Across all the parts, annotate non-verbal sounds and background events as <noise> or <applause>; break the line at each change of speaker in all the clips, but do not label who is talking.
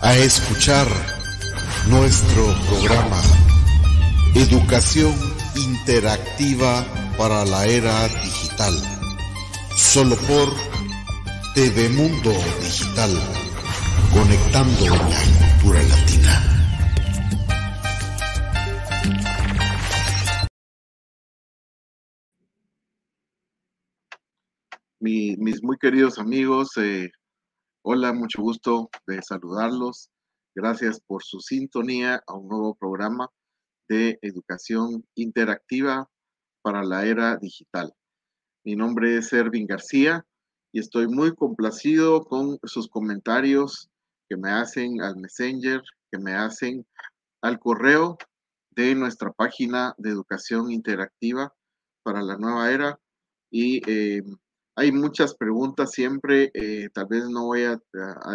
A escuchar nuestro programa Educación Interactiva para la Era Digital, solo por TV Mundo Digital, conectando la cultura latina.
mis muy queridos amigos, eh, hola, mucho gusto de saludarlos. Gracias por su sintonía a un nuevo programa de educación interactiva para la era digital. Mi nombre es Ervin García y estoy muy complacido con sus comentarios que me hacen al Messenger, que me hacen al correo de nuestra página de educación interactiva para la nueva era. Y eh, hay muchas preguntas siempre, eh, tal vez no voy a,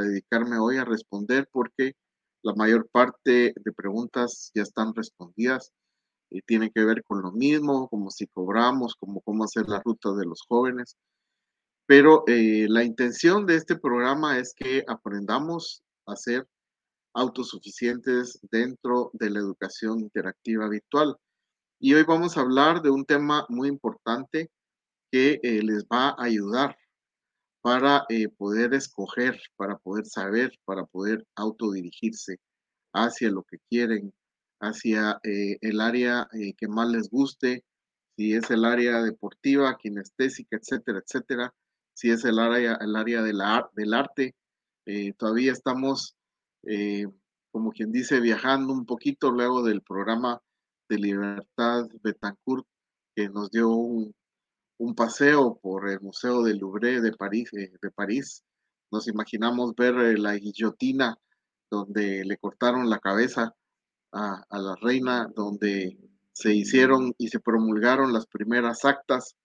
dedicarme hoy a responder porque la mayor parte de preguntas ya están respondidas y tienen que ver con lo mismo, como si cobramos, como cómo hacer la ruta de los jóvenes. Pero eh, la intención de este programa es que aprendamos a ser autosuficientes dentro de la educación interactiva virtual. Y hoy vamos a hablar de un tema muy importante que eh, les va a ayudar para eh, poder escoger, para poder saber, para poder autodirigirse hacia lo que quieren, hacia eh, el área que más les guste, si es el área deportiva, kinestésica, etcétera, etcétera, si es el área, el área del arte. todavía estamos, como quien dice, viajando un poquito luego del programa de Libertad Betancourt, que nos dio un, un paseo por el Museo del Louvre de París, eh, de París. Nos imaginamos ver eh, la guillotina donde le cortaron la cabeza a, la reina, donde se hicieron y se promulgaron las primeras actas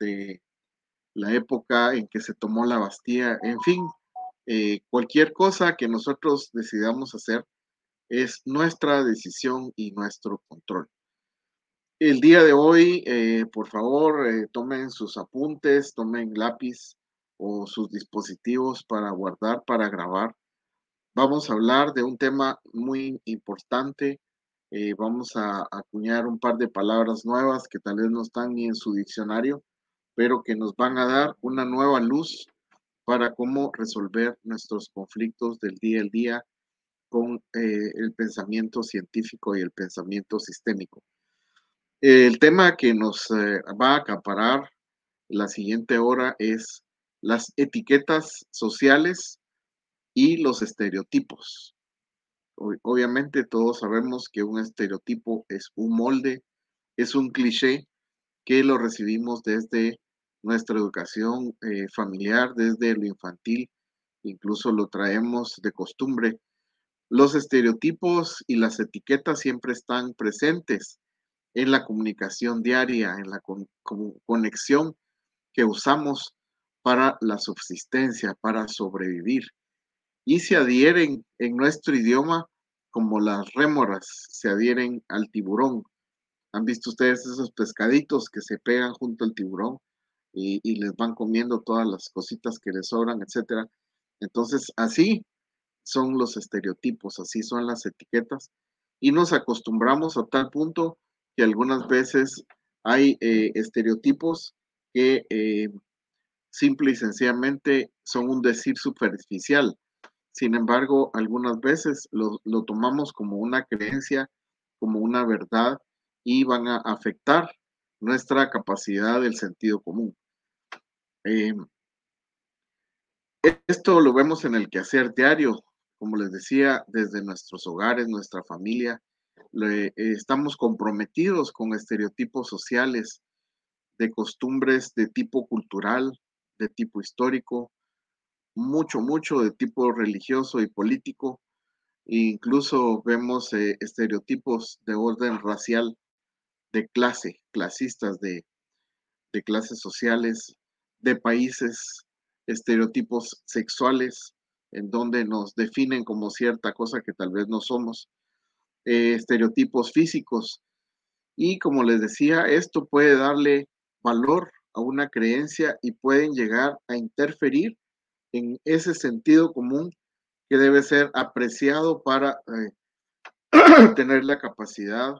de la época en que se tomó la Bastilla. En fin, eh, cualquier cosa que nosotros decidamos hacer es nuestra decisión y nuestro control. El día de hoy, eh, por favor, eh, tomen sus apuntes, tomen lápiz o sus dispositivos para guardar, para grabar. Vamos a hablar de un tema muy importante. Eh, vamos a acuñar un par de palabras nuevas que tal vez no están ni en su diccionario, pero que nos van a dar una nueva luz para cómo resolver nuestros conflictos del día al día con el pensamiento científico y el pensamiento sistémico. El tema que nos eh, va a acaparar la siguiente hora es las etiquetas sociales y los estereotipos. Obviamente todos sabemos que un estereotipo es un molde, es un cliché que lo recibimos desde nuestra educación eh, familiar, desde lo infantil, incluso lo traemos de costumbre. Los estereotipos y las etiquetas siempre están presentes en la comunicación diaria, en la conexión que usamos para la subsistencia, para sobrevivir. Y se adhieren en nuestro idioma como las rémoras se adhieren al tiburón. ¿Han visto ustedes esos pescaditos que se pegan junto al tiburón y, y les van comiendo todas las cositas que les sobran, etcétera? Entonces, así son los estereotipos, así son las etiquetas y nos acostumbramos a tal punto algunas veces hay eh, estereotipos que eh, simple y sencillamente son un decir superficial. Sin embargo, algunas veces lo, tomamos como una creencia, como una verdad y van a afectar nuestra capacidad del sentido común. Eh, esto lo vemos en el quehacer diario, como les decía, desde nuestros hogares, nuestra familia, estamos comprometidos con estereotipos sociales, de costumbres de tipo cultural, de tipo histórico, mucho, mucho de tipo religioso y político. E incluso vemos eh, estereotipos de orden racial, de clase, clasistas, de, de clases sociales, de países, estereotipos sexuales, en donde nos definen como cierta cosa que tal vez no somos. Eh, estereotipos físicos. Y como les decía, esto puede darle valor a una creencia y pueden llegar a interferir en ese sentido común que debe ser apreciado para eh, <clears throat> tener la capacidad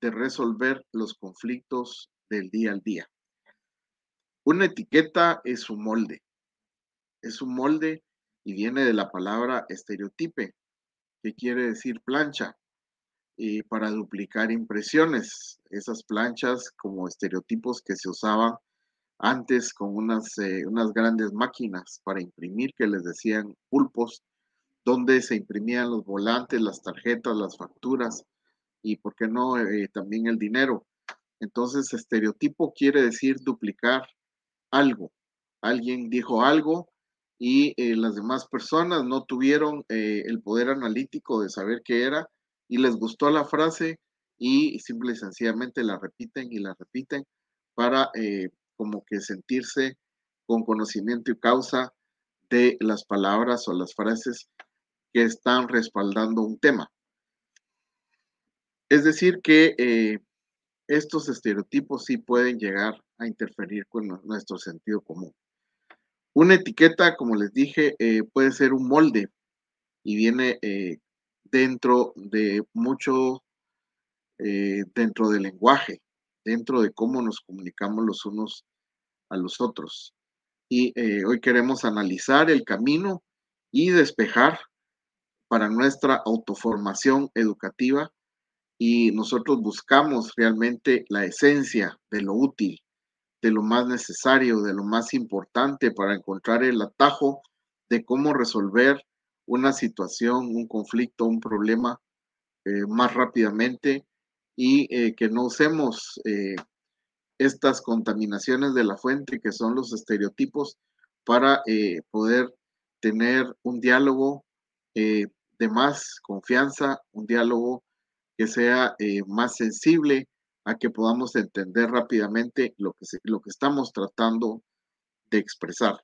de resolver los conflictos del día al día. Una etiqueta es un molde. Es un molde y viene de la palabra estereotipe, que quiere decir plancha, y para duplicar impresiones. Esas planchas como estereotipos que se usaban antes con unas, eh, unas grandes máquinas para imprimir que les decían pulpos, donde se imprimían los volantes, las tarjetas, las facturas y, ¿por qué no?, eh, también el dinero. Entonces, estereotipo quiere decir duplicar algo. Alguien dijo algo y eh, las demás personas no tuvieron el poder analítico de saber qué era y les gustó la frase y simple y sencillamente la repiten y la repiten para como que sentirse con conocimiento y causa de las palabras o las frases que están respaldando un tema. Es decir, que eh, estos estereotipos sí pueden llegar a interferir con nuestro sentido común. Una etiqueta, como les dije, eh, puede ser un molde y viene eh, dentro de mucho, dentro del lenguaje, dentro de cómo nos comunicamos los unos a los otros. Y eh, hoy queremos analizar el camino y despejar para nuestra autoformación educativa y nosotros buscamos realmente la esencia de lo útil, de lo más necesario, de lo más importante para encontrar el atajo de cómo resolver una situación, un conflicto, un problema eh, más rápidamente y eh, que no usemos estas contaminaciones de la fuente, que son los estereotipos, para eh, poder tener un diálogo eh, de más confianza, un diálogo que sea eh, más sensible a que podamos entender rápidamente lo que, lo que estamos tratando de expresar.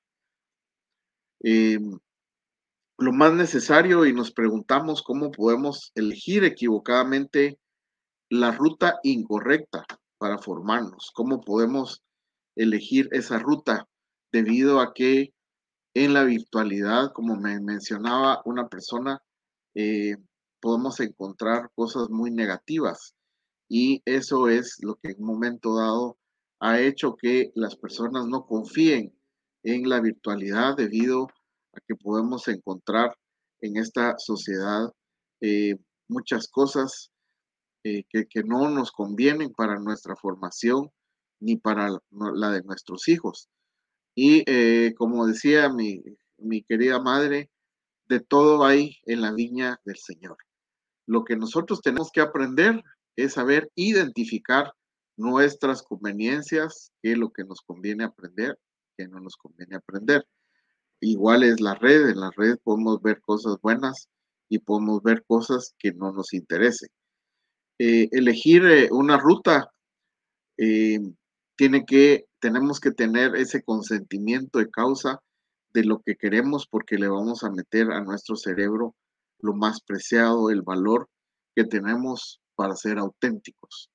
Lo más necesario y nos preguntamos cómo podemos elegir equivocadamente la ruta incorrecta para formarnos, cómo podemos elegir esa ruta debido a que en la virtualidad, como me mencionaba una persona, eh, podemos encontrar cosas muy negativas y eso es lo que en un momento dado ha hecho que las personas no confíen en la virtualidad debido que podemos encontrar en esta sociedad eh, muchas cosas eh, que, no nos convienen para nuestra formación ni para la de nuestros hijos. Y eh, como decía mi, mi querida madre, de todo hay en la viña del Señor. Lo que nosotros tenemos que aprender es saber identificar nuestras conveniencias, qué es lo que nos conviene aprender, qué no nos conviene aprender. Igual es la red, en la red podemos ver cosas buenas y podemos ver cosas que no nos interesen. Eh, elegir eh, una ruta, eh, tiene que, tenemos que tener ese consentimiento de causa de lo que queremos porque le vamos a meter a nuestro cerebro lo más preciado, el valor que tenemos para ser auténticos.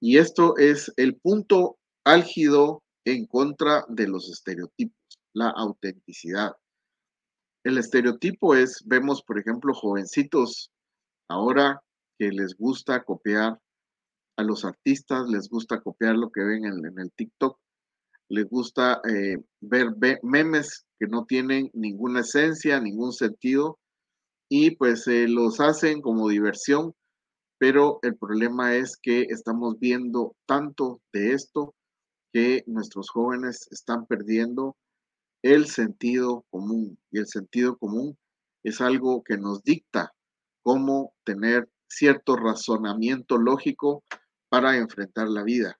Y esto es el punto álgido en contra de los estereotipos, la autenticidad. El estereotipo es, vemos por ejemplo, jovencitos ahora les gusta copiar a los artistas, les gusta copiar lo que ven en, el TikTok, les gusta eh, ver memes que no tienen ninguna esencia, ningún sentido, y pues eh, los hacen como diversión, pero el problema es que estamos viendo tanto de esto que nuestros jóvenes están perdiendo el sentido común, y el sentido común es algo que nos dicta cómo tener cierto razonamiento lógico para enfrentar la vida.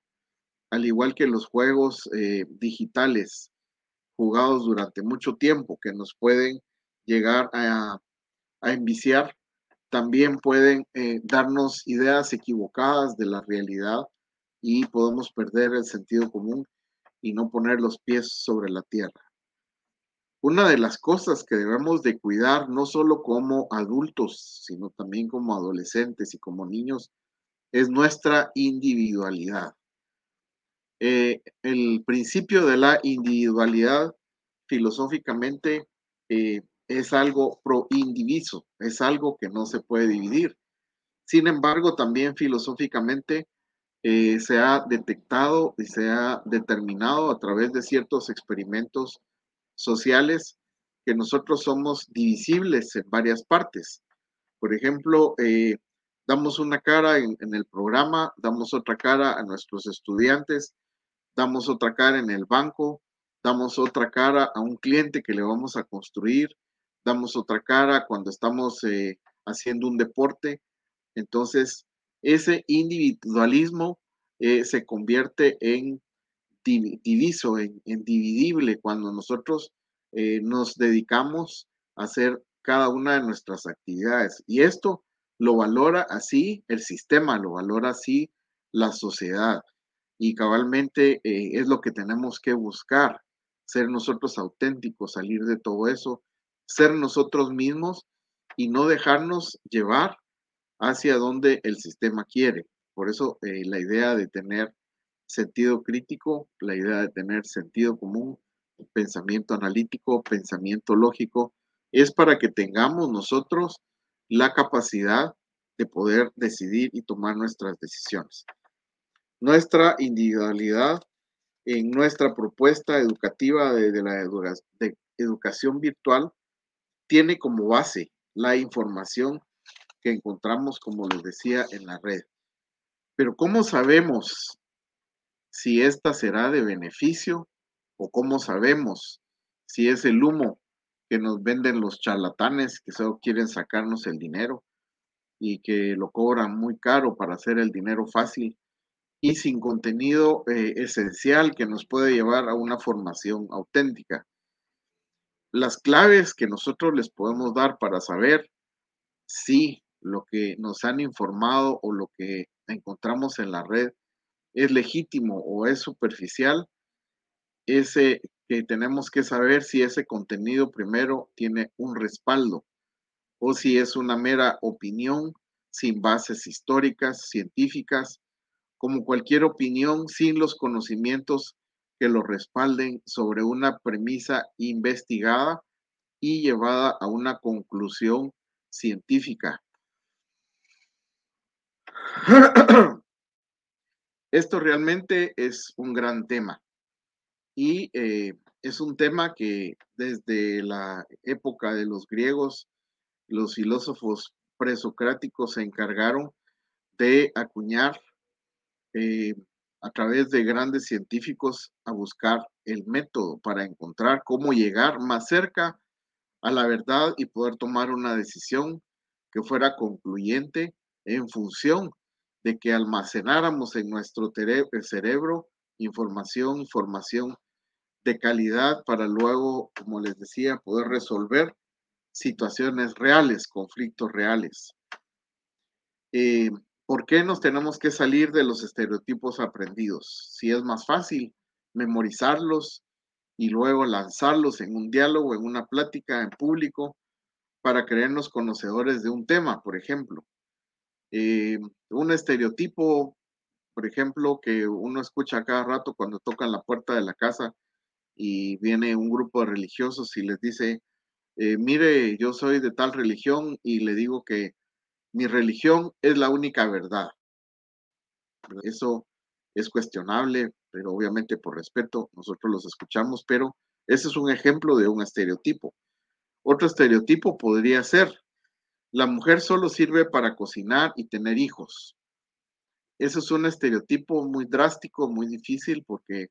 Al igual que los juegos eh, digitales jugados durante mucho tiempo que nos pueden llegar a, enviciar, también pueden eh, darnos ideas equivocadas de la realidad y podemos perder el sentido común y no poner los pies sobre la tierra una de las cosas que debemos de cuidar, no solo como adultos, sino también como adolescentes y como niños, es nuestra individualidad. Eh, el principio de la individualidad filosóficamente eh, es algo pro indiviso, es algo que no se puede dividir. Sin embargo, también filosóficamente eh, se ha detectado y se ha determinado a través de ciertos experimentos sociales que nosotros somos divisibles en varias partes. Por ejemplo, eh, damos una cara en, el programa, damos otra cara a nuestros estudiantes, damos otra cara en el banco, damos otra cara a un cliente que le vamos a construir, damos otra cara cuando estamos eh, haciendo un deporte. Entonces, ese individualismo eh, se convierte en diviso, en, dividible, cuando nosotros eh, nos dedicamos a hacer cada una de nuestras actividades. Y esto lo valora así el sistema, lo valora así la sociedad. Y cabalmente es lo que tenemos que buscar, ser nosotros auténticos, salir de todo eso ser nosotros mismos y no dejarnos llevar hacia donde el sistema quiere. Por eso eh, la idea de tener sentido crítico, la idea de tener sentido común, pensamiento analítico, pensamiento lógico, es para que tengamos nosotros la capacidad de poder decidir y tomar nuestras decisiones. Nuestra individualidad en nuestra propuesta educativa de, la educación virtual tiene como base la información que encontramos, como les decía, en la red. Pero ¿cómo sabemos si esta será de beneficio o cómo sabemos si es el humo que nos venden los charlatanes que solo quieren sacarnos el dinero y que lo cobran muy caro para hacer el dinero fácil y sin contenido eh, esencial que nos puede llevar a una formación auténtica. Las claves que nosotros les podemos dar para saber si lo que nos han informado o lo que encontramos en la red es legítimo o es superficial, ese que tenemos que saber si ese contenido primero tiene un respaldo o si es una mera opinión sin bases históricas, científicas, como cualquier opinión sin los conocimientos que lo respalden sobre una premisa investigada y llevada a una conclusión científica. <clears throat> Esto realmente es un gran tema. Y eh, es un tema que desde la época de los griegos, los filósofos presocráticos se encargaron de acuñar eh, a través de grandes científicos a buscar el método para encontrar cómo llegar más cerca a la verdad y poder tomar una decisión que fuera concluyente en función de que almacenáramos en nuestro cerebro información, información de calidad para luego, como les decía, poder resolver situaciones reales, conflictos reales. Eh, ¿Por qué nos tenemos que salir de los estereotipos aprendidos? Si es más fácil memorizarlos y luego lanzarlos en un diálogo, en una plática en público, para creernos conocedores de un tema, por ejemplo. Eh, un estereotipo, por ejemplo, que uno escucha cada rato cuando tocan la puerta de la casa y viene un grupo de religiosos y les dice, eh, mire, yo soy de tal religión y le digo que mi religión es la única verdad. Eso es cuestionable, pero obviamente por respeto nosotros los escuchamos, pero ese es un ejemplo de un estereotipo. Otro estereotipo podría ser, la mujer solo sirve para cocinar y tener hijos. Eso es un estereotipo muy drástico, muy difícil, porque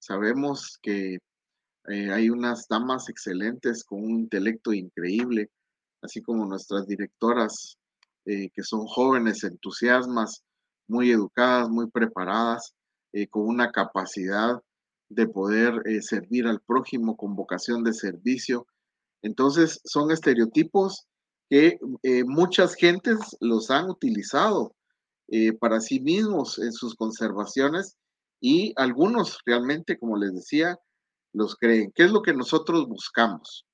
sabemos que eh, hay unas damas excelentes con un intelecto increíble, así como nuestras directoras eh, que son jóvenes, entusiasmas, muy educadas, muy preparadas, eh, con una capacidad de poder servir al prójimo con vocación de servicio. Entonces, son estereotipos que muchas gentes los han utilizado para sí mismos en sus conservaciones y algunos realmente, como les decía, los creen. ¿Qué es lo que nosotros buscamos?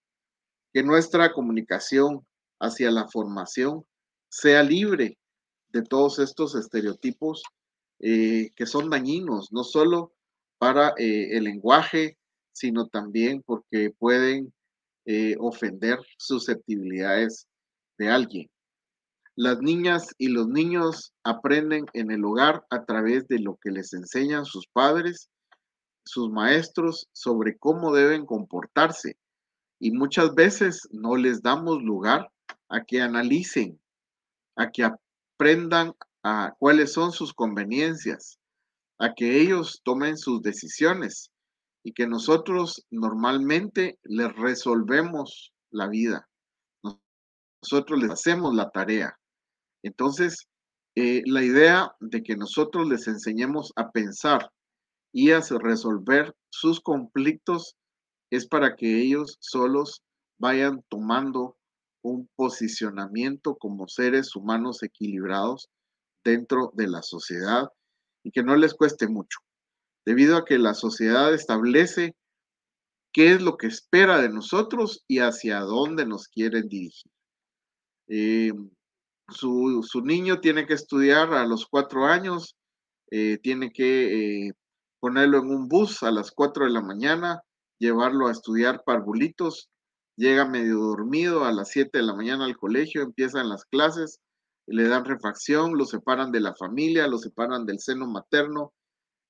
Que nuestra comunicación hacia la formación sea libre de todos estos estereotipos eh, que son dañinos, no solo para eh, el lenguaje, sino también porque pueden eh, ofender susceptibilidades de alguien. Las niñas y los niños aprenden en el hogar a través de lo que les enseñan sus padres, sus maestros, sobre cómo deben comportarse. Y muchas veces no les damos lugar a que analicen, a que aprendan a cuáles son sus conveniencias, a que ellos tomen sus decisiones y que nosotros normalmente les resolvemos la vida. Nosotros les hacemos la tarea. Entonces, eh, la idea de que nosotros les enseñemos a pensar y a resolver sus conflictos es para que ellos solos vayan tomando un posicionamiento como seres humanos equilibrados dentro de la sociedad y que no les cueste mucho, debido a que la sociedad establece qué es lo que espera de nosotros y hacia dónde nos quieren dirigir. Eh, su, niño tiene que estudiar a los cuatro años, eh, tiene que eh, ponerlo en un bus a las cuatro de la mañana, llevarlo a estudiar parvulitos, llega medio dormido a las siete de la mañana al colegio, empiezan las clases, le dan refacción, lo separan de la familia, lo separan del seno materno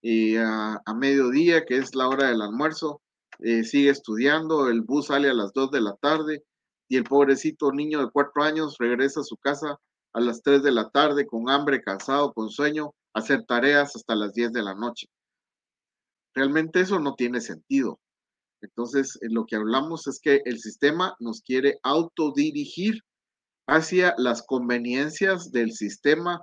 y a, mediodía, que es la hora del almuerzo, sigue estudiando, el bus sale a las dos de la tarde y el pobrecito niño de cuatro años regresa a su casa a las 3 de la tarde con hambre, cansado, con sueño, hacer tareas hasta las 10 de la noche. Realmente eso no tiene sentido. Entonces, lo que hablamos es que el sistema nos quiere autodirigir hacia las conveniencias del sistema,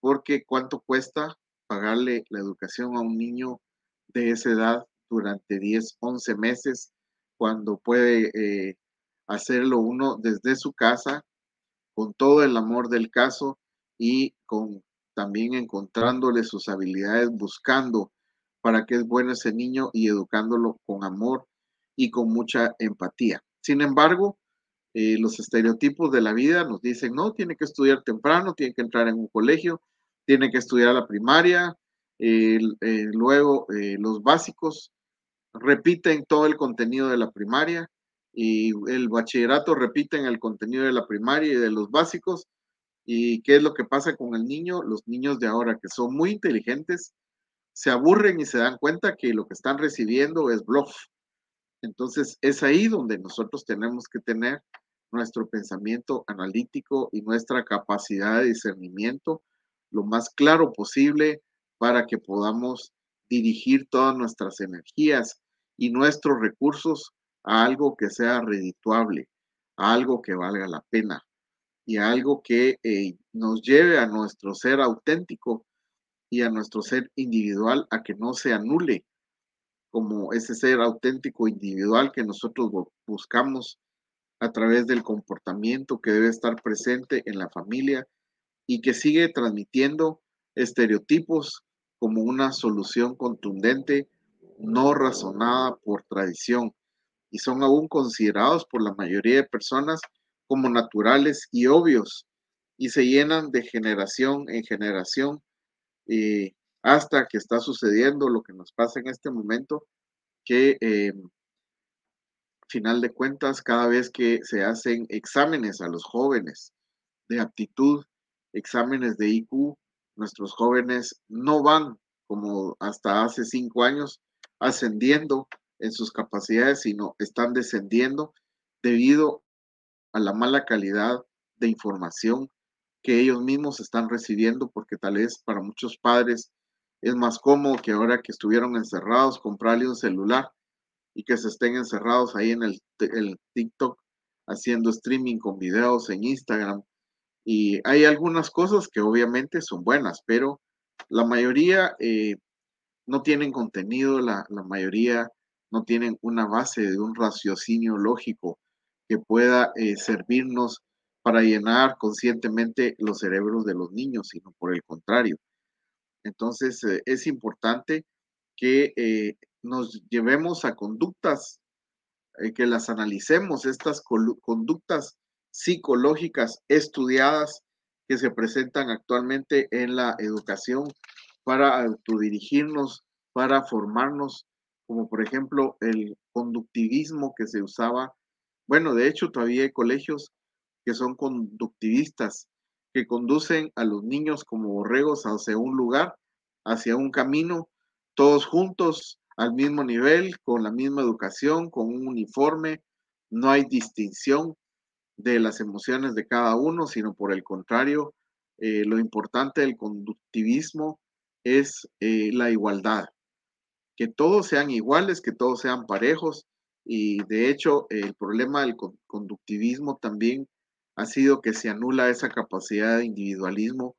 porque cuánto cuesta pagarle la educación a un niño de esa edad durante 10, 11 meses, cuando puede eh, hacerlo uno desde su casa con todo el amor del caso y con también encontrándole sus habilidades, buscando para qué es bueno ese niño y educándolo con amor y con mucha empatía. Sin embargo, eh, los estereotipos de la vida nos dicen, no, tiene que estudiar temprano, tiene que entrar en un colegio, tiene que estudiar la primaria, eh, luego eh, los básicos repiten todo el contenido de la primaria y el bachillerato repiten el contenido de la primaria y de los básicos. ¿Y qué es lo que pasa con el niño? Los niños de ahora que son muy inteligentes se aburren y se dan cuenta que lo que están recibiendo es bluff. Entonces es ahí donde nosotros tenemos que tener nuestro pensamiento analítico y nuestra capacidad de discernimiento lo más claro posible para que podamos dirigir todas nuestras energías y nuestros recursos a algo que sea redituable, a algo que valga la pena y a algo que eh, nos lleve a nuestro ser auténtico y a nuestro ser individual a que no se anule como ese ser auténtico individual que nosotros buscamos a través del comportamiento que debe estar presente en la familia y que sigue transmitiendo estereotipos como una solución contundente, no razonada por tradición, y son aún considerados por la mayoría de personas como naturales y obvios y se llenan de generación en generación hasta que está sucediendo lo que nos pasa en este momento, que eh, final de cuentas, cada vez que se hacen exámenes a los jóvenes de aptitud, exámenes de IQ, nuestros jóvenes no van como hasta hace cinco años ascendiendo en sus capacidades, sino están descendiendo debido a la mala calidad de información que ellos mismos están recibiendo, porque tal vez para muchos padres es más cómodo que ahora que estuvieron encerrados comprarle un celular y que se estén encerrados ahí en el, TikTok haciendo streaming con videos en Instagram. Y hay algunas cosas que obviamente son buenas, pero la mayoría eh, no tienen contenido, la, la mayoría no tienen una base de un raciocinio lógico que pueda eh, servirnos para llenar conscientemente los cerebros de los niños, sino por el contrario. Entonces, eh, es importante que eh, nos llevemos a conductas, que las analicemos, estas conductas psicológicas estudiadas que se presentan actualmente en la educación para autodirigirnos, para formarnos como por ejemplo el conductivismo que se usaba bueno, de hecho todavía hay colegios que son conductivistas, que conducen a los niños como borregos hacia un lugar, hacia un camino, todos juntos, al mismo nivel, con la misma educación, con un uniforme, no hay distinción de las emociones de cada uno, sino por el contrario, eh, lo importante del conductivismo es eh, la igualdad, que todos sean iguales, que todos sean parejos, y de hecho el problema del conductivismo también ha sido que se anula esa capacidad de individualismo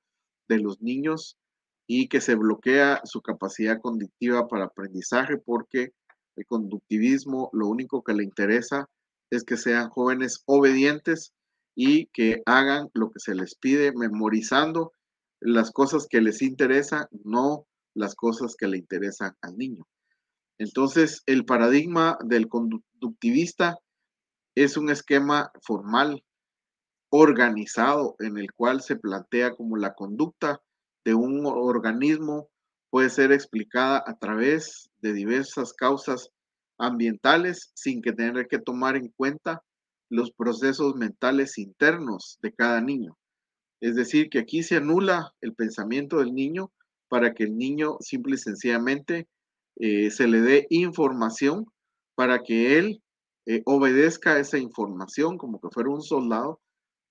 de los niños y que se bloquea su capacidad conductiva para aprendizaje porque el conductivismo lo único que le interesa es que sean jóvenes obedientes y que hagan lo que se les pide, memorizando las cosas que les interesan, no las cosas que le interesan al niño. Entonces, el paradigma del conductivista es un esquema formal, organizado, en el cual se plantea como la conducta de un organismo puede ser explicada a través de diversas causas ambientales sin que tener que tomar en cuenta los procesos mentales internos de cada niño. Es decir, que aquí se anula el pensamiento del niño para que el niño simple y sencillamente eh, se le dé información para que él eh, obedezca esa información como que fuera un soldado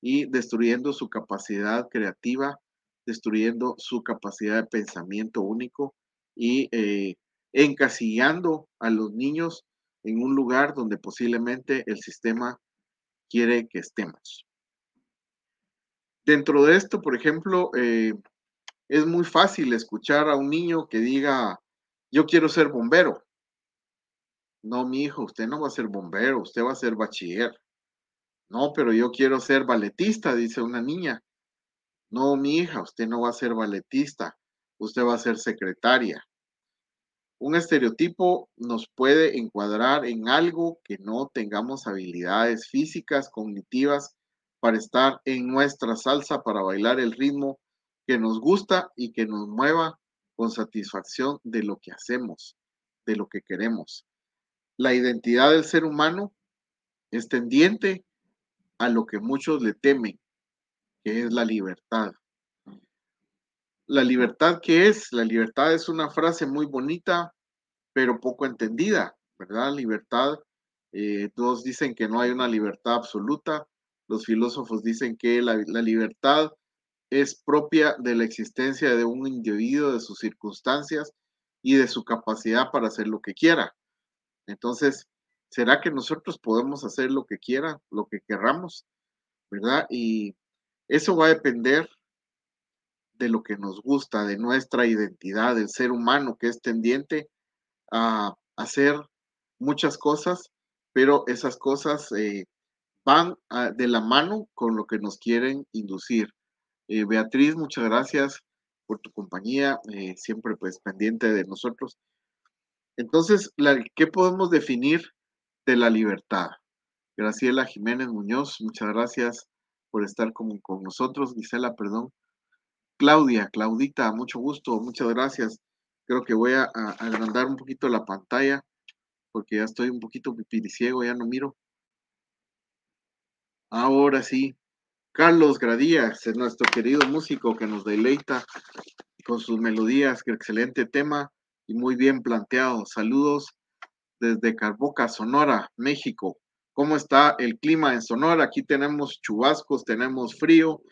y destruyendo su capacidad creativa, destruyendo su capacidad de pensamiento único y eh, encasillando a los niños en un lugar donde posiblemente el sistema quiere que estemos. Dentro de esto, por ejemplo, es muy fácil escuchar a un niño que diga, yo quiero ser bombero. No, mi hijo, usted no va a ser bombero, usted va a ser bachiller. No, pero yo quiero ser balletista, dice una niña. No, mi hija, usted no va a ser balletista, usted va a ser secretaria. Un estereotipo nos puede encuadrar en algo que no tengamos habilidades físicas, cognitivas, para estar en nuestra salsa, para bailar el ritmo que nos gusta y que nos mueva con satisfacción de lo que hacemos, de lo que queremos. La identidad del ser humano es tendiente a lo que muchos le temen, que es la libertad. La libertad, ¿qué es? La libertad es una frase muy bonita, pero poco entendida, ¿verdad? Libertad, eh, todos dicen que no hay una libertad absoluta, los filósofos dicen que la libertad es propia de la existencia de un individuo, de sus circunstancias y de su capacidad para hacer lo que quiera. Entonces, ¿será que nosotros podemos hacer lo que quiera, lo que querramos? ¿Verdad? Y eso va a depender de lo que nos gusta, de nuestra identidad, del ser humano que es tendiente a hacer muchas cosas, pero esas cosas eh, van de la mano con lo que nos quieren inducir. Eh, Beatriz, muchas gracias por tu compañía, eh, siempre pues pendiente de nosotros. Entonces, ¿qué podemos definir de la libertad? Graciela Jiménez Muñoz, muchas gracias por estar con, con nosotros. Gisela, perdón. Claudia, Claudita, mucho gusto, muchas gracias. Creo que voy a, agrandar un poquito la pantalla porque ya estoy un poquito pipiriciego, ya no miro. Ahora sí, Carlos Gradías, es nuestro querido músico que nos deleita con sus melodías, excelente tema y muy bien planteado. Saludos desde Carboca, Sonora, México. ¿Cómo está el clima en Sonora? Aquí tenemos chubascos, tenemos frío,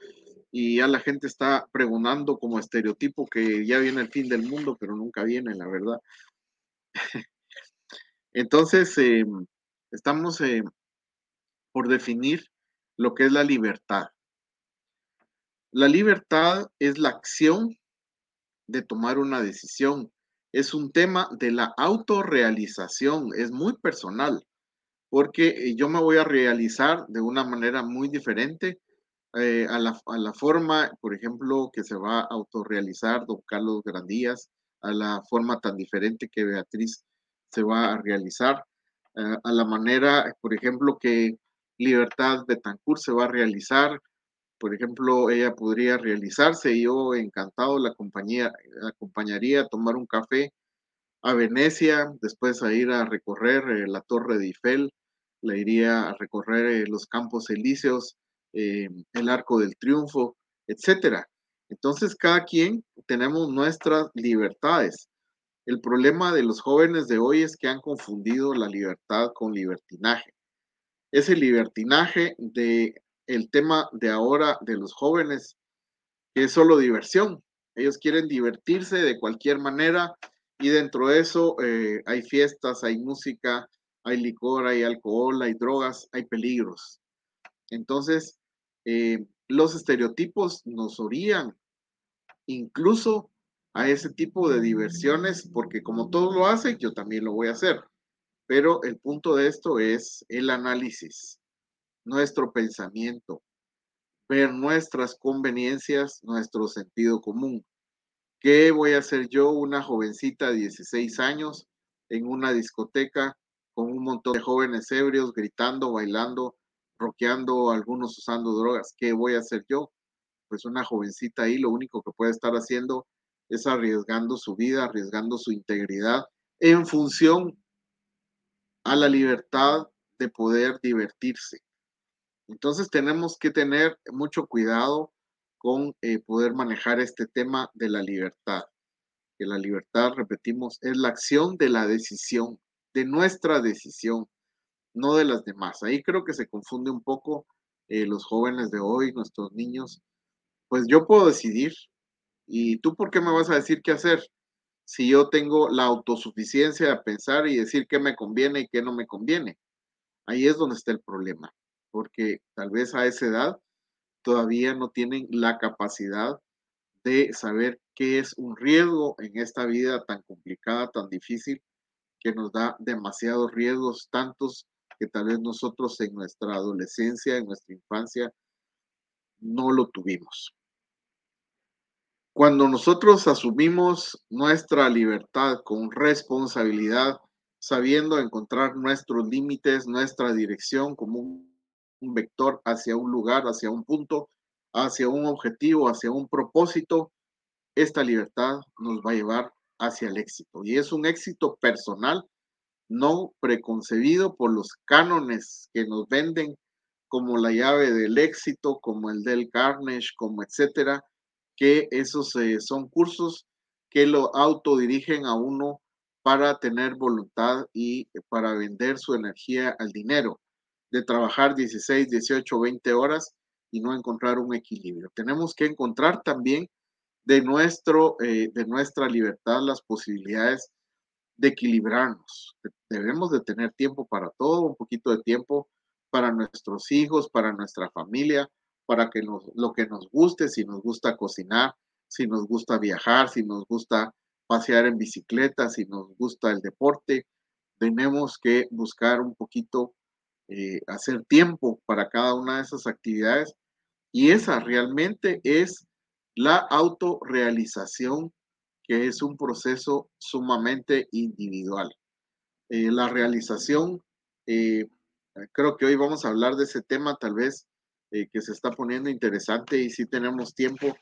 y ya la gente está preguntando como estereotipo que ya viene el fin del mundo, pero nunca viene, la verdad. <laughs> Entonces, em, estamos eh, por definir lo que es la libertad. La libertad es la acción de tomar una decisión. Es un tema de la autorrealización, es muy personal, porque eh, yo me voy a realizar de una manera muy diferente eh, a, la, forma, por ejemplo, que se va a autorrealizar don Carlos Grandías, a la forma tan diferente que Beatriz se va a realizar, eh, a la manera, por ejemplo, que Libertad Betancourt se va a realizar, por ejemplo, ella podría realizarse yo encantado la, compañía, la acompañaría a tomar un café a Venecia, después a ir a recorrer eh, la Torre de Eiffel le iría a recorrer eh, los campos elíseos, eh, el arco del triunfo, etcétera. Entonces, cada quien tenemos nuestras libertades. El problema de los jóvenes de hoy es que han confundido la libertad con libertinaje. Ese libertinaje de el tema de ahora de los jóvenes, que es solo diversión. Ellos quieren divertirse de cualquier manera y dentro de eso eh, hay fiestas, hay música, hay licor, hay alcohol, hay drogas, hay peligros. Entonces, eh, los estereotipos nos orían incluso a ese tipo de diversiones, porque como todos lo hacen, yo también lo voy a hacer. Pero el punto de esto es el análisis, nuestro pensamiento, ver nuestras conveniencias, nuestro sentido común. ¿Qué voy a hacer yo, una jovencita de 16 años, en una discoteca con un montón de jóvenes ebrios gritando, bailando, roqueando, algunos usando drogas? ¿Qué voy a hacer yo? Pues una jovencita ahí lo único que puede estar haciendo es arriesgando su vida, arriesgando su integridad en función a la libertad de poder divertirse. Entonces tenemos que tener mucho cuidado con eh, poder manejar este tema de la libertad. Que la libertad, repetimos, es la acción de la decisión, de nuestra decisión, no de las demás. Ahí creo que se confunde un poco eh, los jóvenes de hoy, nuestros niños. Pues yo puedo decidir. ¿Y tú por qué me vas a decir qué hacer? Si yo tengo la autosuficiencia de pensar y decir qué me conviene y qué no me conviene. Ahí es donde está el problema, porque tal vez a esa edad todavía no tienen la capacidad de saber qué es un riesgo en esta vida tan complicada, tan difícil, que nos da demasiados riesgos, tantos que tal vez nosotros en nuestra adolescencia, en nuestra infancia, no lo tuvimos. Cuando nosotros asumimos nuestra libertad con responsabilidad, sabiendo encontrar nuestros límites, nuestra dirección como un vector hacia un lugar, hacia un punto, hacia un objetivo, hacia un propósito, esta libertad nos va a llevar hacia el éxito. Y es un éxito personal, no preconcebido por los cánones que nos venden como la llave del éxito, como el del Carnage, como etcétera, que esos eh, son cursos que lo autodirigen a uno para tener voluntad y para vender su energía al dinero de trabajar 16, 18, 20 horas y no encontrar un equilibrio. Tenemos que encontrar también de, nuestro, eh, de nuestra libertad las posibilidades de equilibrarnos. Debemos de tener tiempo para todo, un poquito de tiempo para nuestros hijos, para nuestra familia, para que nos, lo que nos guste, si nos gusta cocinar, si nos gusta viajar, si nos gusta pasear en bicicleta, si nos gusta el deporte, tenemos que buscar un poquito eh, hacer tiempo para cada una de esas actividades y esa realmente es la autorrealización, que es un proceso sumamente individual. Eh, la realización, eh, creo que hoy vamos a hablar de ese tema tal vez que se está poniendo interesante y si tenemos tiempo,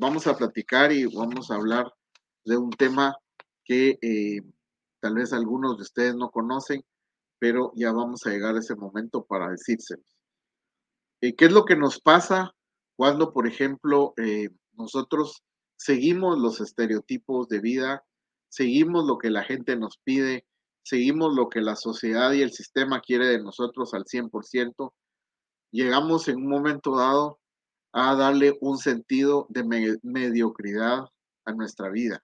vamos a platicar y vamos a hablar de un tema que tal vez algunos de ustedes no conocen, pero ya vamos a llegar a ese momento para decírselos. Eh, ¿Qué es lo que nos pasa cuando, por ejemplo, eh, nosotros seguimos los estereotipos de vida, seguimos lo que la gente nos pide, seguimos lo que la sociedad y el sistema quiere de nosotros al 100%, llegamos en un momento dado a darle un sentido de mediocridad a nuestra vida.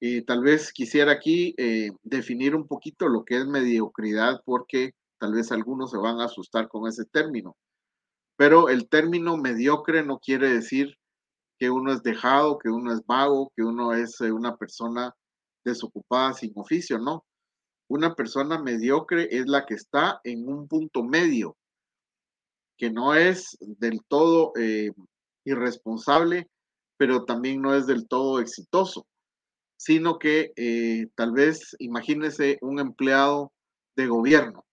Y tal vez quisiera aquí eh, definir un poquito lo que es mediocridad porque tal vez algunos se van a asustar con ese término. Pero el término mediocre no quiere decir que uno es dejado, que uno es vago, que uno es eh, una persona desocupada sin oficio, no. Una persona mediocre es la que está en un punto medio, que no es del todo eh, irresponsable, pero también no es del todo exitoso sino que eh, tal vez imagínese un empleado de gobierno,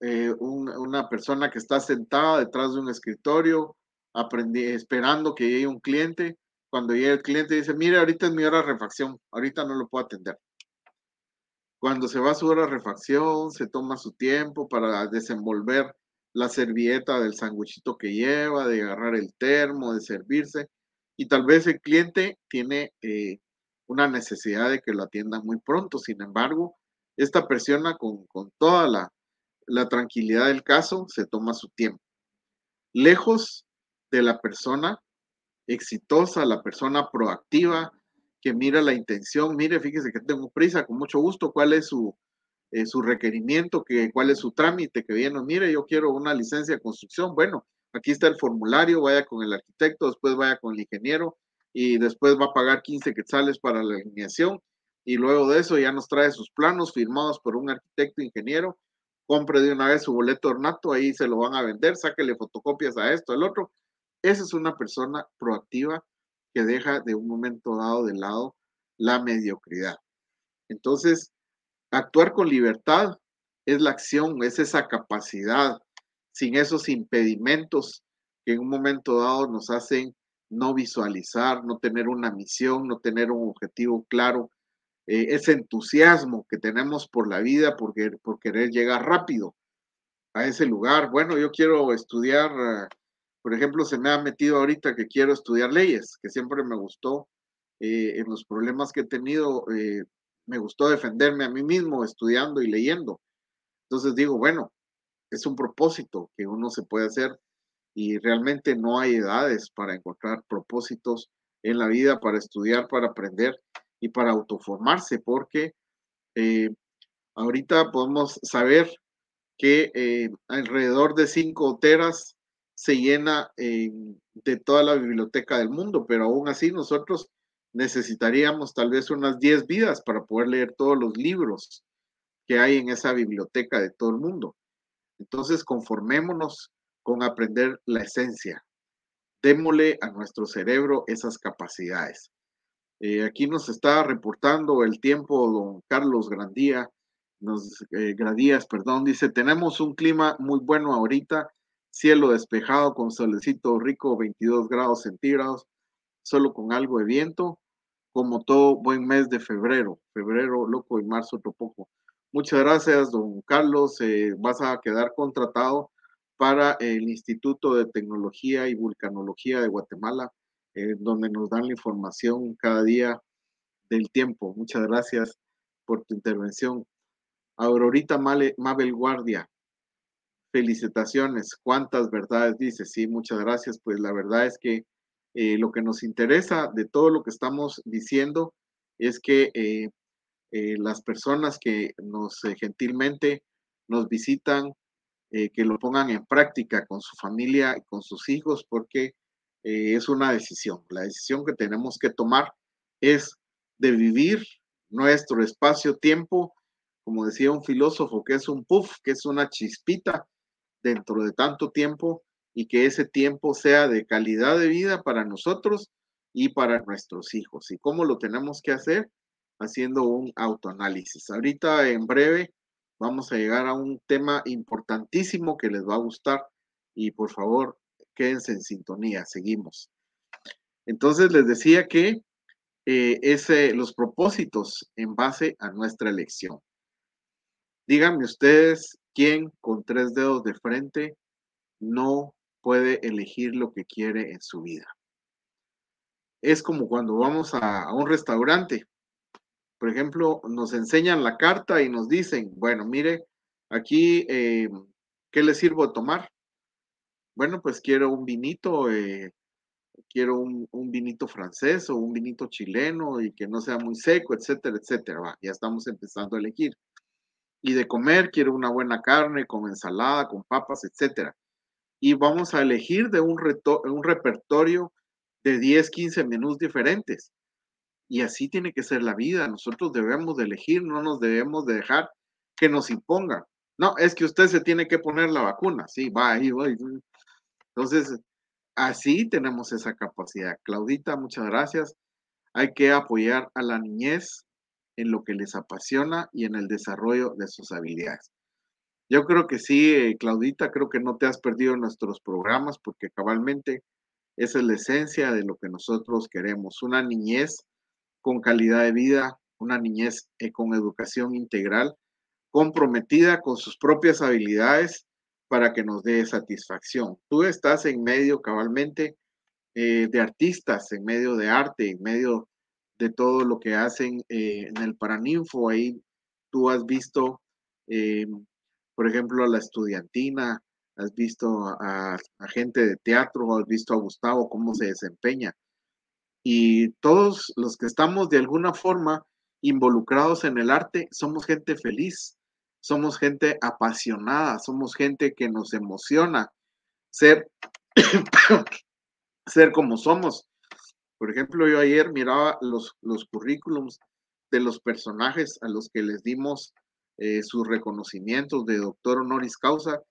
eh, una persona que está sentada detrás de un escritorio, esperando que llegue un cliente. Cuando llega el cliente dice, mire, ahorita es mi hora de refacción, ahorita no lo puedo atender. Cuando se va a su hora de refacción, se toma su tiempo para desenvolver la servilleta del sanguchito que lleva, de agarrar el termo, de servirse. Y tal vez el cliente tiene eh, una necesidad de que lo atiendan muy pronto. Sin embargo, esta persona con, toda la, la tranquilidad del caso se toma su tiempo. Lejos de la persona exitosa, la persona proactiva, que mira la intención, mire, fíjese que tengo prisa, con mucho gusto, cuál es su, eh, su requerimiento, que, cuál es su trámite que viene, mire, yo quiero una licencia de construcción, bueno, aquí está el formulario, vaya con el arquitecto, después vaya con el ingeniero y después va a pagar 15 quetzales para la alineación y luego de eso ya nos trae sus planos firmados por un arquitecto ingeniero, compre de una vez su boleto ornato, ahí se lo van a vender, sáquele fotocopias a esto, al otro. Esa es una persona proactiva que deja de un momento dado de lado la mediocridad. Entonces, actuar con libertad es la acción, es esa capacidad, sin esos impedimentos que en un momento dado nos hacen no visualizar, no tener una misión, no tener un objetivo claro, eh, ese entusiasmo que tenemos por la vida, por, querer llegar rápido a ese lugar. Bueno, yo quiero estudiar por ejemplo, se me ha metido ahorita que quiero estudiar leyes, que siempre me gustó. Eh, en los problemas que he tenido, eh, me gustó defenderme a mí mismo estudiando y leyendo. Entonces digo, bueno, es un propósito que uno se puede hacer y realmente no hay edades para encontrar propósitos en la vida, para estudiar, para aprender y para autoformarse, porque eh, ahorita podemos saber que alrededor de cinco teras se llena de toda la biblioteca del mundo, pero aún así nosotros necesitaríamos tal vez unas 10 vidas para poder leer todos los libros que hay en esa biblioteca de todo el mundo. Entonces, conformémonos con aprender la esencia. Démosle a nuestro cerebro esas capacidades. Eh, aquí nos está reportando el tiempo don Carlos Grandía, nos, eh, Gradías, perdón, dice, tenemos un clima muy bueno ahorita cielo despejado con solecito rico, 22 grados centígrados, solo con algo de viento, como todo buen mes de febrero, febrero loco y marzo otro poco. Muchas gracias, don Carlos. Eh, vas a quedar contratado para el Instituto de Tecnología y Vulcanología de Guatemala, eh, donde nos dan la información cada día del tiempo. Muchas gracias por tu intervención. Aurorita Mabel Guardia, felicitaciones, cuántas verdades dice. Sí, muchas gracias. Pues la verdad es que eh, lo que nos interesa de todo lo que estamos diciendo es que eh, eh, las personas que nos gentilmente nos visitan, que lo pongan en práctica con su familia y con sus hijos, porque es una decisión. La decisión que tenemos que tomar es de vivir nuestro espacio-tiempo, como decía un filósofo, que es un puff, que es una chispita dentro de tanto tiempo y que ese tiempo sea de calidad de vida para nosotros y para nuestros hijos. ¿Y cómo lo tenemos que hacer? Haciendo un autoanálisis. Ahorita en breve vamos a llegar a un tema importantísimo que les va a gustar y por favor quédense en sintonía, seguimos. Entonces les decía que eh, los propósitos en base a nuestra elección. Díganme ustedes quién con tres dedos de frente no puede elegir lo que quiere en su vida. Es como cuando vamos a, un restaurante. Por ejemplo, nos enseñan la carta y nos dicen, bueno, mire, aquí, eh, ¿qué le sirvo de tomar? Bueno, pues quiero un vinito, eh, quiero un, un, vinito francés o un vinito chileno y que no sea muy seco, etcétera, etcétera. Ya estamos empezando a elegir y de comer, quiero una buena carne con ensalada, con papas, etcétera. Y vamos a elegir de un, un repertorio de 10, 15 menús diferentes. Y así tiene que ser la vida. Nosotros debemos de elegir, no nos debemos de dejar que nos impongan. No, es que usted se tiene que poner la vacuna. Sí, va ahí, va. Entonces, así tenemos esa capacidad. Claudita, muchas gracias. Hay que apoyar a la niñez en lo que les apasiona y en el desarrollo de sus habilidades. Yo creo que sí, eh, Claudita, creo que no te has perdido nuestros programas porque cabalmente es la esencia de lo que nosotros queremos, una niñez con calidad de vida, una niñez eh, con educación integral, comprometida con sus propias habilidades para que nos dé satisfacción. Tú estás en medio cabalmente eh, de artistas, en medio de arte, en medio de todo lo que hacen en el Paraninfo. Ahí tú has visto, por ejemplo, a la estudiantina, has visto a, gente de teatro, has visto a Gustavo cómo se desempeña. Y todos los que estamos de alguna forma involucrados en el arte, somos gente feliz, somos gente apasionada, somos gente que nos emociona ser, <coughs> ser como somos. Por ejemplo, yo ayer miraba los, los currículums de los personajes a los que les dimos eh, sus reconocimientos de doctor honoris causa.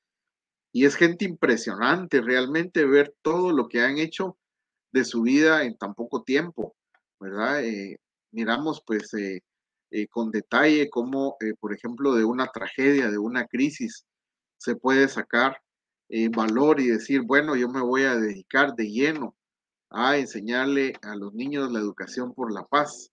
Y es gente impresionante realmente ver todo lo que han hecho de su vida en tan poco tiempo, ¿verdad? Eh, miramos pues eh, eh, con detalle cómo, por ejemplo, de una tragedia, de una crisis, se puede sacar valor y decir, bueno, yo me voy a dedicar de lleno a enseñarle a los niños la educación por la paz,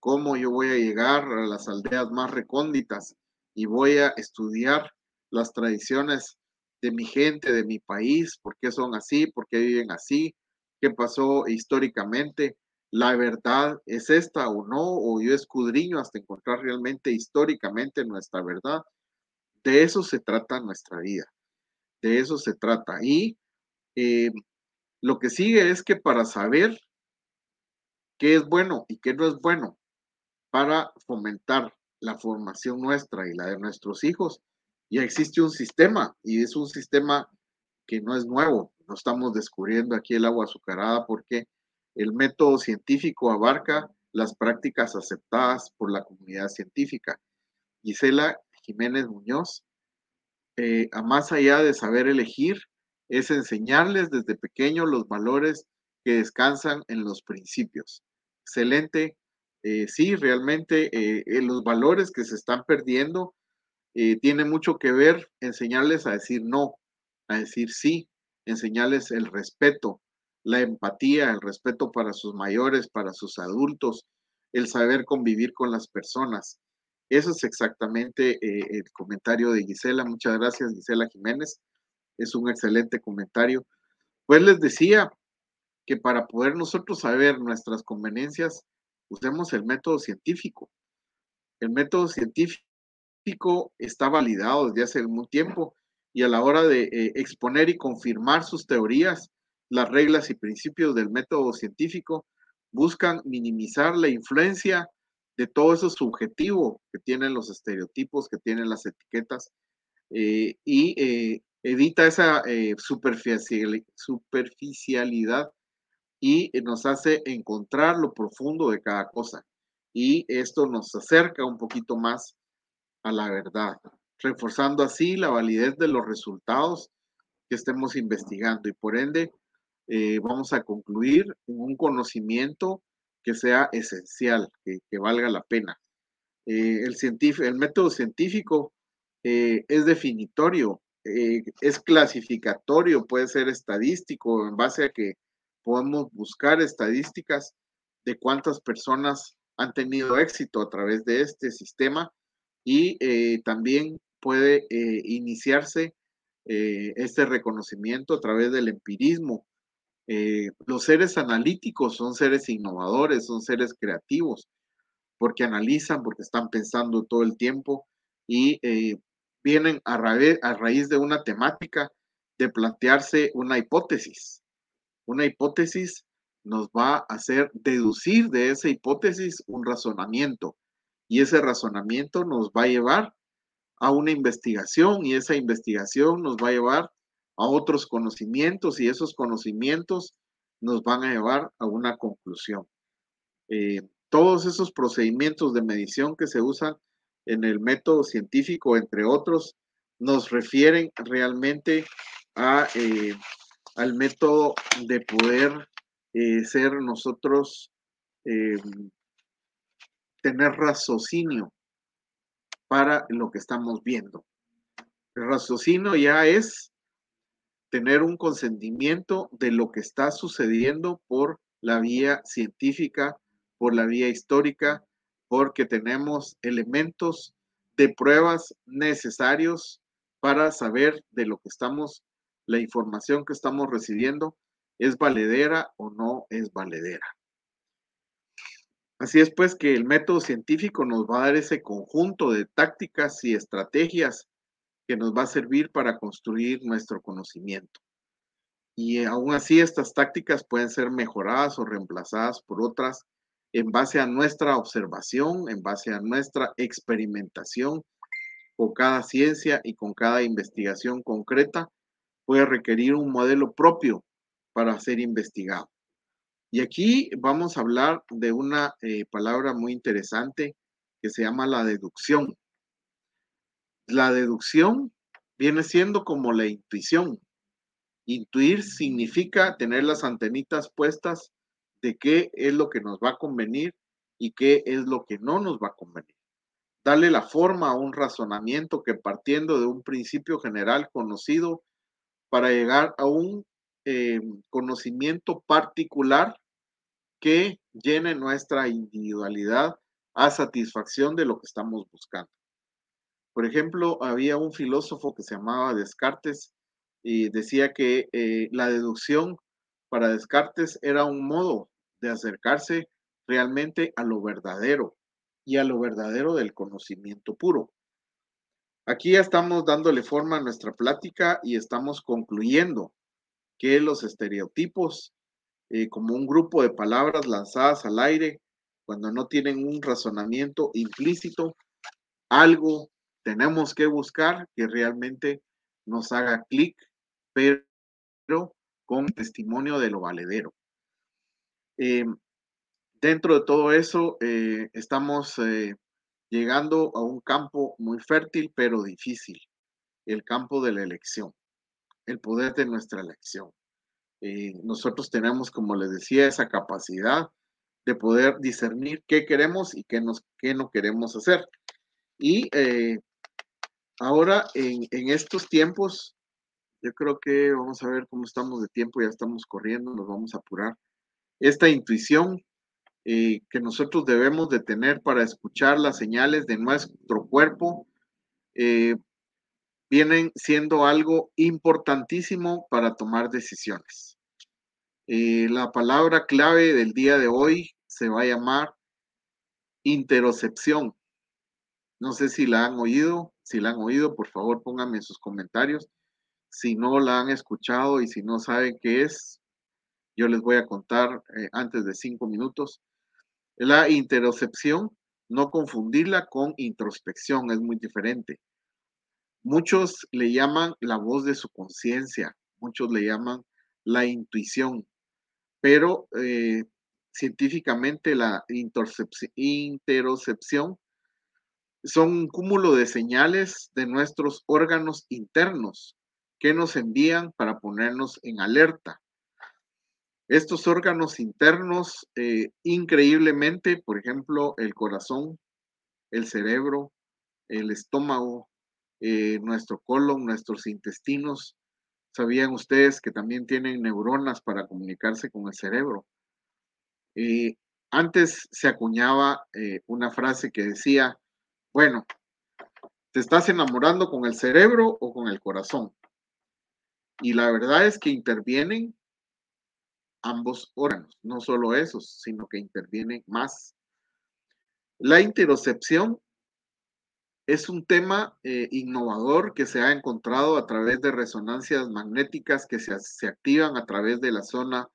cómo yo voy a llegar a las aldeas más recónditas y voy a estudiar las tradiciones de mi gente, de mi país, por qué son así, por qué viven así, qué pasó históricamente, la verdad es esta o no, o yo escudriño hasta encontrar realmente históricamente nuestra verdad. De eso se trata nuestra vida, de eso se trata. Y eh, lo que sigue es que para saber qué es bueno y qué no es bueno, para fomentar la formación nuestra y la de nuestros hijos, ya existe un sistema y es un sistema que no es nuevo, no estamos descubriendo aquí el agua azucarada porque el método científico abarca las prácticas aceptadas por la comunidad científica. Gisela Jiménez Muñoz, eh, a más allá de saber elegir, es enseñarles desde pequeño los valores que descansan en los principios. Excelente. Eh, sí, realmente eh, los valores que se están perdiendo tiene mucho que ver enseñarles a decir no, a decir sí, enseñarles el respeto, la empatía, el respeto para sus mayores, para sus adultos, el saber convivir con las personas. Eso es exactamente eh, el comentario de Gisela. Muchas gracias, Gisela Jiménez. Es un excelente comentario. Pues les decía que para poder nosotros saber nuestras conveniencias, usemos el método científico. El método científico está validado desde hace algún tiempo y a la hora de eh, exponer y confirmar sus teorías, las reglas y principios del método científico buscan minimizar la influencia de todo eso subjetivo que tienen los estereotipos, que tienen las etiquetas, eh, y eh, evita esa superficialidad y nos hace encontrar lo profundo de cada cosa. Y esto nos acerca un poquito más a la verdad reforzando así la validez de los resultados que estemos investigando y por ende eh, vamos a concluir un conocimiento que sea esencial, que, valga la pena. Eh, el, el método científico eh, es definitorio, es clasificatorio, puede ser estadístico en base a que podemos buscar estadísticas de cuántas personas han tenido éxito a través de este sistema y también puede eh, iniciarse eh, este reconocimiento a través del empirismo. Eh, los seres analíticos son seres innovadores, son seres creativos, porque analizan, porque están pensando todo el tiempo y vienen a raíz de una temática de plantearse una hipótesis. Una hipótesis nos va a hacer deducir de esa hipótesis un razonamiento y ese razonamiento nos va a llevar a una investigación y esa investigación nos va a llevar a otros conocimientos y esos conocimientos nos van a llevar a una conclusión. Eh, todos esos procedimientos de medición que se usan en el método científico, entre otros, nos refieren realmente a, eh, al método de poder eh, ser nosotros, tener raciocinio para lo que estamos viendo. El raciocinio ya es tener un consentimiento de lo que está sucediendo por la vía científica, por la vía histórica, porque tenemos elementos de pruebas necesarios para saber de lo que estamos, la información que estamos recibiendo, es valedera o no es valedera. Así es pues que el método científico nos va a dar ese conjunto de tácticas y estrategias que nos va a servir para construir nuestro conocimiento. Y aún así estas tácticas pueden ser mejoradas o reemplazadas por otras en base a nuestra observación, en base a nuestra experimentación con cada ciencia y con cada investigación concreta, puede requerir un modelo propio para ser investigado. Y aquí vamos a hablar de una eh, palabra muy interesante que se llama la deducción. La deducción viene siendo como la intuición. Intuir significa tener las antenitas puestas de qué es lo que nos va a convenir y qué es lo que no nos va a convenir. Darle la forma a un razonamiento que partiendo de un principio general conocido para llegar a un eh, conocimiento particular que llene nuestra individualidad a satisfacción de lo que estamos buscando. Por ejemplo, había un filósofo que se llamaba Descartes y decía que eh, la deducción para Descartes era un modo de acercarse realmente a lo verdadero y a lo verdadero del conocimiento puro. Aquí ya estamos dándole forma a nuestra plática y estamos concluyendo que los estereotipos, eh, como un grupo de palabras lanzadas al aire, cuando no tienen un razonamiento implícito, algo tenemos que buscar que realmente nos haga clic, pero con testimonio de lo valedero. Eh, dentro de todo eso, eh, estamos eh, llegando a un campo muy fértil, pero difícil, el campo de la elección, el poder de nuestra elección. nosotros tenemos, como les decía, esa capacidad de poder discernir qué queremos y qué, no queremos hacer. Y ahora, en, en estos tiempos, yo creo que vamos a ver cómo estamos de tiempo, ya estamos corriendo, nos vamos a apurar esta intuición eh, que nosotros debemos de tener para escuchar las señales de nuestro cuerpo, eh, vienen siendo algo importantísimo para tomar decisiones. Eh, la palabra clave del día de hoy se va a llamar interocepción. No sé si la han oído, si la han oído, por favor pónganme en sus comentarios. Si no la han escuchado y si no saben qué es, yo les voy a contar eh, antes de cinco minutos. La interocepción, no confundirla con introspección, es muy diferente. Muchos le llaman la voz de su conciencia, muchos le llaman la intuición, pero eh, científicamente la interocepción son un cúmulo de señales de nuestros órganos internos que nos envían para ponernos en alerta estos órganos internos, eh, increíblemente, por ejemplo, el corazón, el cerebro, el estómago, eh, nuestro colon, nuestros intestinos, ¿sabían ustedes que también tienen neuronas para comunicarse con el cerebro? Eh, antes se acuñaba una frase que decía, bueno, ¿te estás enamorando con el cerebro o con el corazón? Y la verdad es que intervienen ambos órganos, no solo esos, sino que intervienen más. La interocepción es un tema eh, innovador que se ha encontrado a través de resonancias magnéticas que se, activan a través de la zona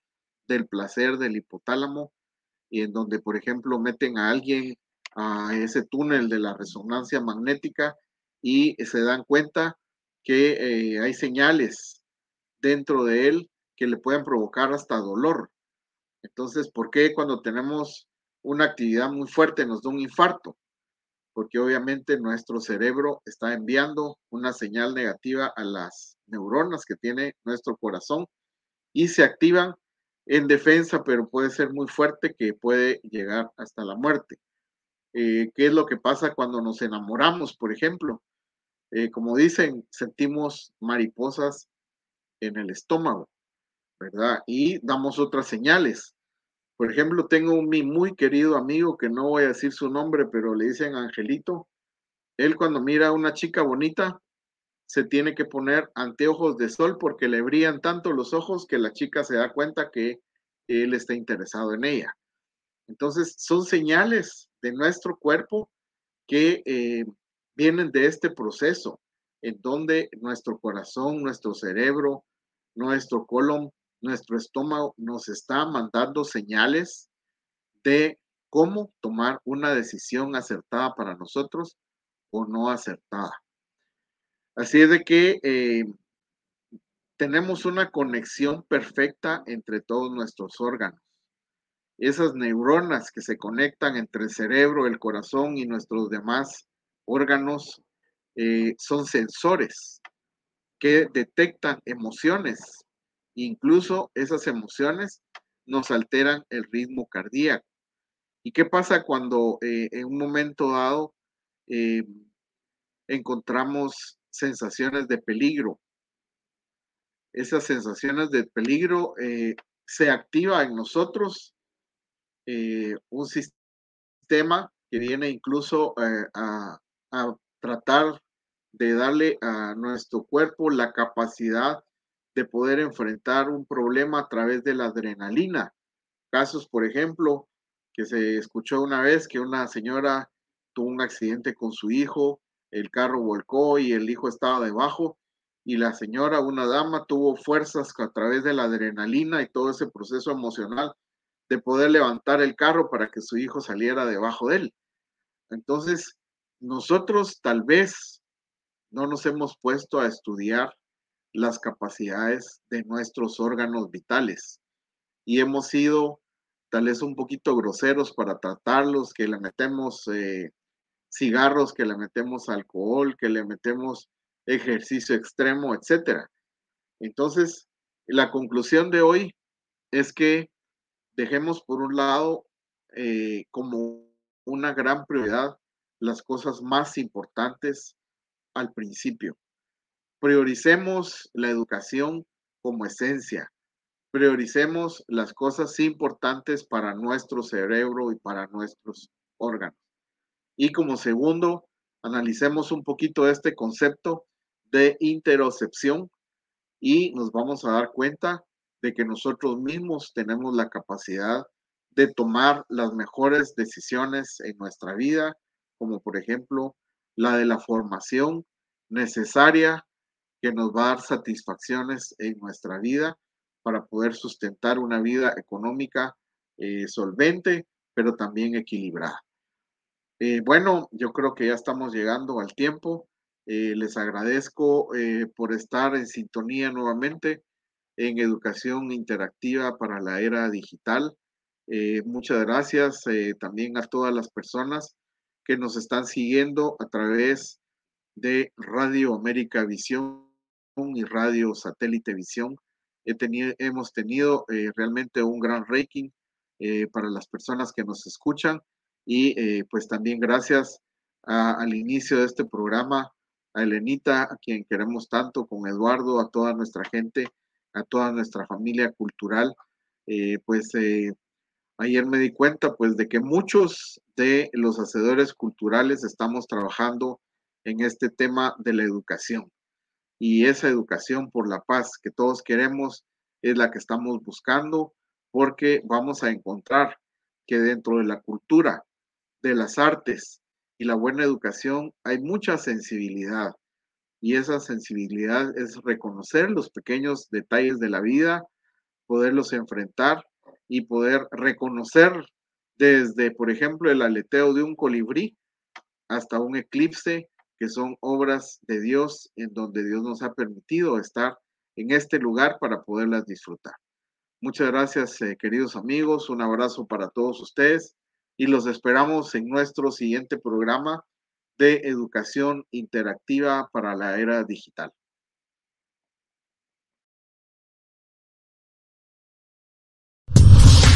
del placer del hipotálamo y en donde, por ejemplo, meten a alguien a ese túnel de la resonancia magnética y se dan cuenta que eh, hay señales dentro de él que le pueden provocar hasta dolor. Entonces, ¿por qué cuando tenemos una actividad muy fuerte nos da un infarto? Porque obviamente nuestro cerebro está enviando una señal negativa a las neuronas que tiene nuestro corazón y se activan en defensa, pero puede ser muy fuerte que puede llegar hasta la muerte. Eh, ¿Qué es lo que pasa cuando nos enamoramos, por ejemplo? Eh, como dicen, sentimos mariposas en el estómago. ¿Verdad? Y damos otras señales. Por ejemplo, tengo un mi muy querido amigo que no voy a decir su nombre, pero le dicen Angelito. Él cuando mira a una chica bonita, se tiene que poner anteojos de sol porque le brillan tanto los ojos que la chica se da cuenta que él está interesado en ella. Entonces, son señales de nuestro cuerpo que eh, vienen de este proceso, en donde nuestro corazón, nuestro cerebro, nuestro colon, nuestro estómago nos está mandando señales de cómo tomar una decisión acertada para nosotros o no acertada. Así es de que eh, tenemos una conexión perfecta entre todos nuestros órganos. Esas neuronas que se conectan entre el cerebro, el corazón y nuestros demás órganos eh, son sensores que detectan emociones. Incluso esas emociones nos alteran el ritmo cardíaco. ¿Y qué pasa cuando eh, en un momento dado eh, encontramos sensaciones de peligro? Esas sensaciones de peligro se activa en nosotros un sistema que viene incluso a, a tratar de darle a nuestro cuerpo la capacidad de poder enfrentar un problema a través de la adrenalina. Casos, por ejemplo, que se escuchó una vez que una señora tuvo un accidente con su hijo, el carro volcó y el hijo estaba debajo y la señora, una dama, tuvo fuerzas a través de la adrenalina y todo ese proceso emocional de poder levantar el carro para que su hijo saliera debajo de él. Entonces, nosotros tal vez no nos hemos puesto a estudiar las capacidades de nuestros órganos vitales y hemos sido tal vez un poquito groseros para tratarlos, que le metemos eh, cigarros, que le metemos alcohol, que le metemos ejercicio extremo, etcétera. Entonces, la conclusión de hoy es que dejemos por un lado eh, como una gran prioridad las cosas más importantes al principio. Prioricemos la educación como esencia. Prioricemos las cosas importantes para nuestro cerebro y para nuestros órganos. Y como segundo, analicemos un poquito este concepto de interocepción y nos vamos a dar cuenta de que nosotros mismos tenemos la capacidad de tomar las mejores decisiones en nuestra vida como por ejemplo la de la formación necesaria que nos va a dar satisfacciones en nuestra vida para poder sustentar una vida económica eh, solvente, pero también equilibrada. Eh, bueno, yo creo que ya estamos llegando al tiempo. Eh, les agradezco por estar en sintonía nuevamente en educación interactiva para la era digital. muchas gracias también a todas las personas que nos están siguiendo a través de Radio América Visión y Radio Satélite Visión. hemos tenido eh, realmente un gran ranking eh, para las personas que nos escuchan y eh, pues también gracias al inicio de este programa a Elenita, a quien queremos tanto, con Eduardo, a toda nuestra gente, a toda nuestra familia cultural, pues ayer me di cuenta pues de que muchos de los hacedores culturales estamos trabajando en este tema de la educación. Y esa educación por la paz que todos queremos es la que estamos buscando porque vamos a encontrar que dentro de la cultura, de las artes y la buena educación hay mucha sensibilidad. Y esa sensibilidad es reconocer los pequeños detalles de la vida, poderlos enfrentar y poder reconocer desde, por ejemplo, el aleteo de un colibrí hasta un eclipse, que son obras de Dios en donde Dios nos ha permitido estar en este lugar para poderlas disfrutar. Muchas gracias, eh, queridos amigos. Un abrazo para todos ustedes y los esperamos en nuestro siguiente programa de educación interactiva para la era digital.